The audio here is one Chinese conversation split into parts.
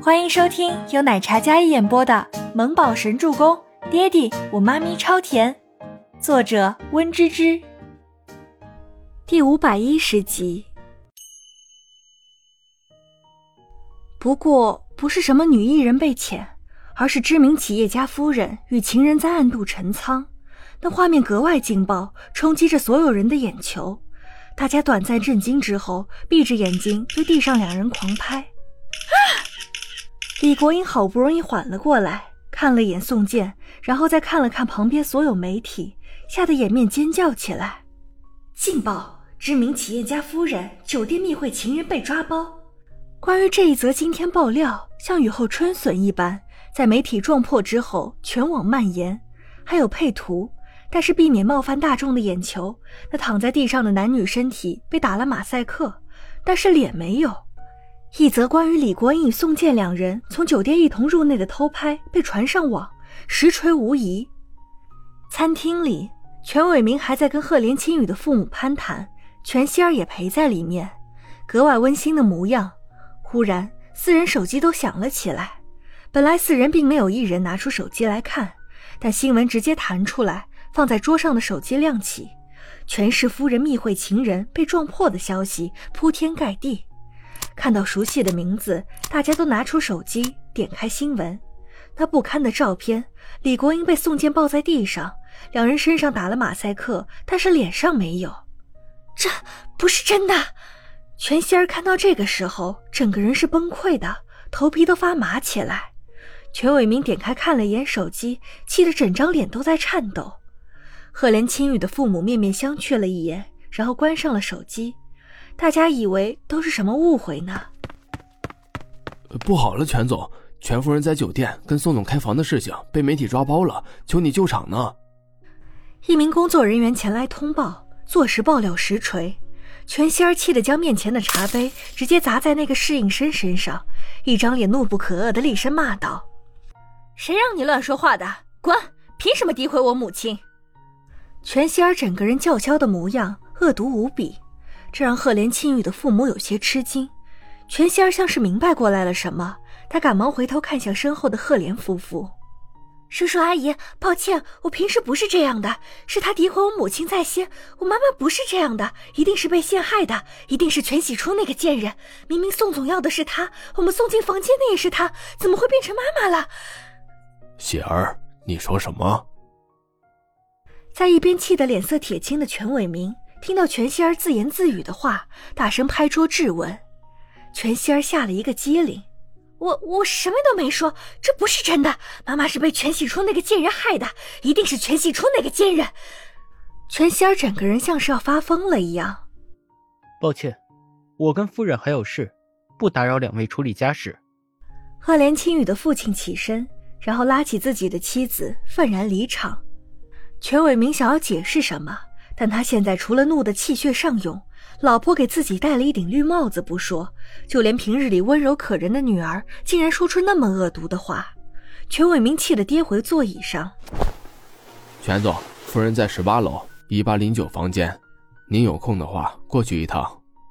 欢迎收听由奶茶加一演播的《萌宝神助攻》，爹地我妈咪超甜，作者温芝芝。第五百一十集。不过不是什么女艺人被遣，而是知名企业家夫人与情人在暗度陈仓，那画面格外劲爆，冲击着所有人的眼球。大家短暂震惊之后，闭着眼睛对地上两人狂拍。李国英好不容易缓了过来，看了眼宋健，然后再看了看旁边所有媒体，吓得掩面尖叫起来。劲爆！知名企业家夫人酒店密会情人被抓包。关于这一则惊天爆料，像雨后春笋一般，在媒体撞破之后全网蔓延，还有配图。但是避免冒犯大众的眼球，那躺在地上的男女身体被打了马赛克，但是脸没有。一则关于李国英与宋健两人从酒店一同入内的偷拍被传上网，实锤无疑。餐厅里，全伟明还在跟赫连青雨的父母攀谈，全希儿也陪在里面，格外温馨的模样。忽然，四人手机都响了起来。本来四人并没有一人拿出手机来看，但新闻直接弹出来。放在桌上的手机亮起，全是夫人密会情人被撞破的消息铺天盖地。看到熟悉的名字，大家都拿出手机点开新闻。那不堪的照片：李国英被宋健抱在地上，两人身上打了马赛克，但是脸上没有。这不是真的！全希儿看到这个时候，整个人是崩溃的，头皮都发麻起来。全伟明点开看了一眼手机，气得整张脸都在颤抖。赫连青雨的父母面面相觑了一眼，然后关上了手机。大家以为都是什么误会呢？不好了，全总，全夫人在酒店跟宋总开房的事情被媒体抓包了，求你救场呢。一名工作人员前来通报，坐实爆料实锤。全希儿气得将面前的茶杯直接砸在那个侍应生身上，一张脸怒不可遏的厉声骂道：“谁让你乱说话的？滚！凭什么诋毁我母亲？”全希儿整个人叫嚣的模样恶毒无比，这让赫连青羽的父母有些吃惊。全希儿像是明白过来了什么，他赶忙回头看向身后的赫连夫妇：“叔叔阿姨，抱歉，我平时不是这样的，是他诋毁我母亲在先。我妈妈不是这样的，一定是被陷害的，一定是全喜初那个贱人。明明宋总要的是他，我们送进房间的也是他，怎么会变成妈妈了？”喜儿，你说什么？在一边气得脸色铁青的全伟明，听到全希儿自言自语的话，大声拍桌质问。全希儿吓了一个机灵：“我我什么都没说，这不是真的。妈妈是被全喜初那个贱人害的，一定是全喜初那个贱人。”全希儿整个人像是要发疯了一样。抱歉，我跟夫人还有事，不打扰两位处理家事。赫连青雨的父亲起身，然后拉起自己的妻子，愤然离场。全伟明想要解释什么，但他现在除了怒的气血上涌，老婆给自己戴了一顶绿帽子不说，就连平日里温柔可人的女儿，竟然说出那么恶毒的话，全伟明气得跌回座椅上。全总，夫人在十八楼一八零九房间，您有空的话过去一趟，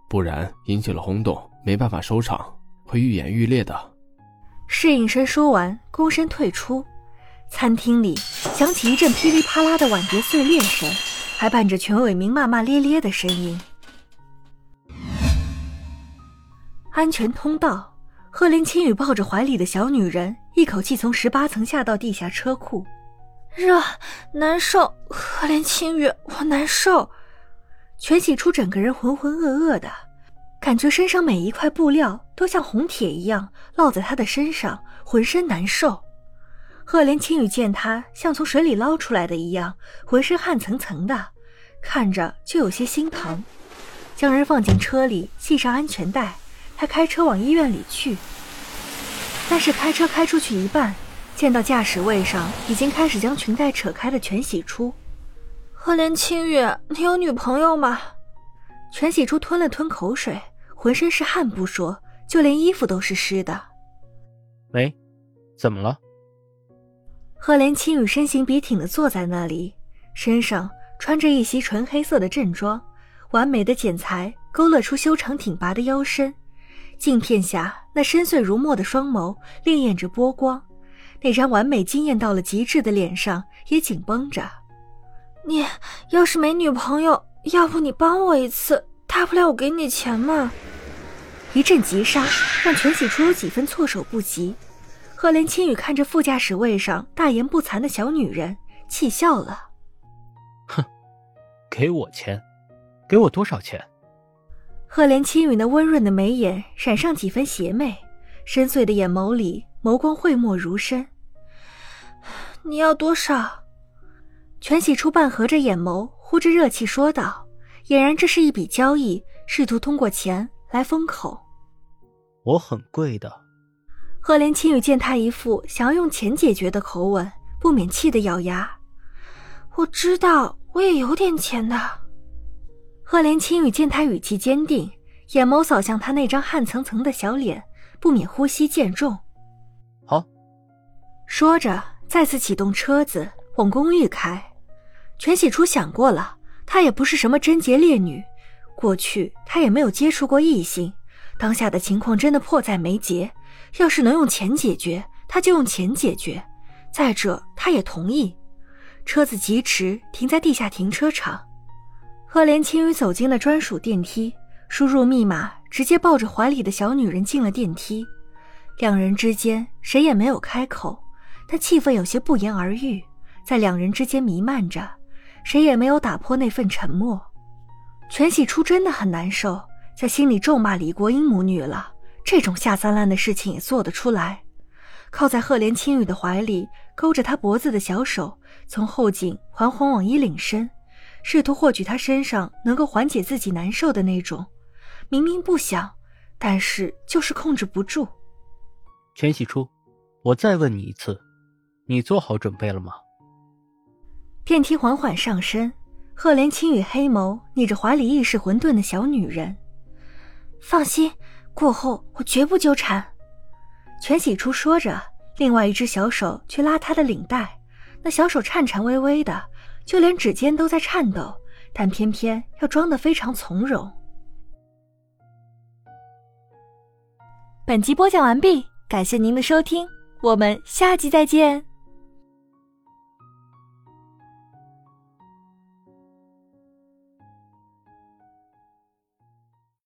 不然引起了轰动，没办法收场，会愈演愈烈的。侍应生说完，躬身退出。餐厅里响起一阵噼里啪啦的碗碟碎裂声，还伴着全伟明骂骂咧咧的声音。安全通道，赫连青雨抱着怀里的小女人，一口气从十八层下到地下车库。热，难受。赫连青雨，我难受。全喜初整个人浑浑噩噩的，感觉身上每一块布料都像红铁一样烙在他的身上，浑身难受。赫连青雨见他像从水里捞出来的一样，浑身汗涔涔的，看着就有些心疼。将人放进车里，系上安全带，他开车往医院里去。但是开车开出去一半，见到驾驶位上已经开始将裙带扯开的全喜初。赫连青雨，你有女朋友吗？全喜初吞了吞口水，浑身是汗不说，就连衣服都是湿的。喂，怎么了？赫连青羽身形笔挺的坐在那里，身上穿着一袭纯黑色的正装，完美的剪裁勾勒出修长挺拔的腰身，镜片下那深邃如墨的双眸潋滟着波光，那张完美惊艳到了极致的脸上也紧绷着。你要是没女朋友，要不你帮我一次，大不了我给你钱嘛。一阵急刹，让全喜初有几分措手不及。赫连青羽看着副驾驶位上大言不惭的小女人，气笑了。哼，给我钱，给我多少钱？赫连青羽那温润的眉眼闪上几分邪魅，深邃的眼眸里眸光讳莫如深。你要多少？全喜初半合着眼眸，呼着热气说道，俨然这是一笔交易，试图通过钱来封口。我很贵的。赫连青雨见他一副想要用钱解决的口吻，不免气得咬牙。我知道，我也有点钱的。赫连青雨见他语气坚定，眼眸扫向他那张汗涔涔的小脸，不免呼吸渐重。好，说着，再次启动车子往公寓开。全喜初想过了，她也不是什么贞洁烈女，过去她也没有接触过异性，当下的情况真的迫在眉睫。要是能用钱解决，他就用钱解决。再者，他也同意。车子疾驰，停在地下停车场。赫连青羽走进了专属电梯，输入密码，直接抱着怀里的小女人进了电梯。两人之间谁也没有开口，但气氛有些不言而喻，在两人之间弥漫着，谁也没有打破那份沉默。全喜初真的很难受，在心里咒骂李国英母女了。这种下三滥的事情也做得出来，靠在赫连青羽的怀里，勾着他脖子的小手从后颈缓缓往衣领伸，试图获取他身上能够缓解自己难受的那种。明明不想，但是就是控制不住。全喜初，我再问你一次，你做好准备了吗？电梯缓缓上升，赫连青羽黑眸睨着怀里意识混沌的小女人，放心。过后我绝不纠缠。全喜初说着，另外一只小手去拉他的领带，那小手颤颤巍巍的，就连指尖都在颤抖，但偏偏要装得非常从容。本集播讲完毕，感谢您的收听，我们下集再见。